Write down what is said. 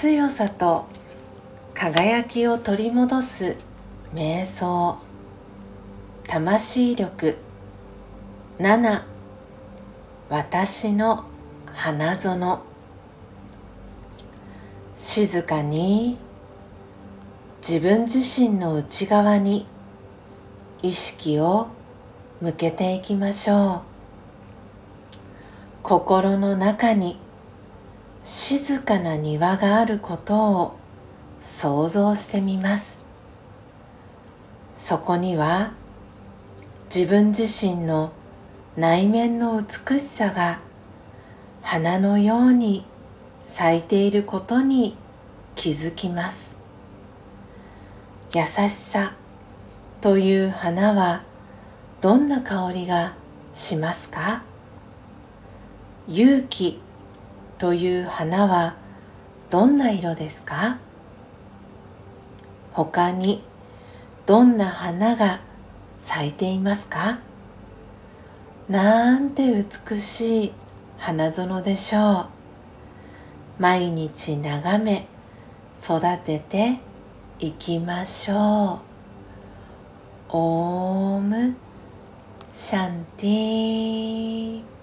強さと輝きを取り戻す瞑想。魂力7私の花園。静かに。自分自身の内側に。意識を向けていきましょう。心の中に。静かな庭があることを想像してみます。そこには自分自身の内面の美しさが花のように咲いていることに気づきます。優しさという花はどんな香りがしますか？勇気という花はどんな色ですか？他にどんな花が咲いていますか？なんて美しい花園でしょう。毎日眺め育てていきましょう。オームシャンティー。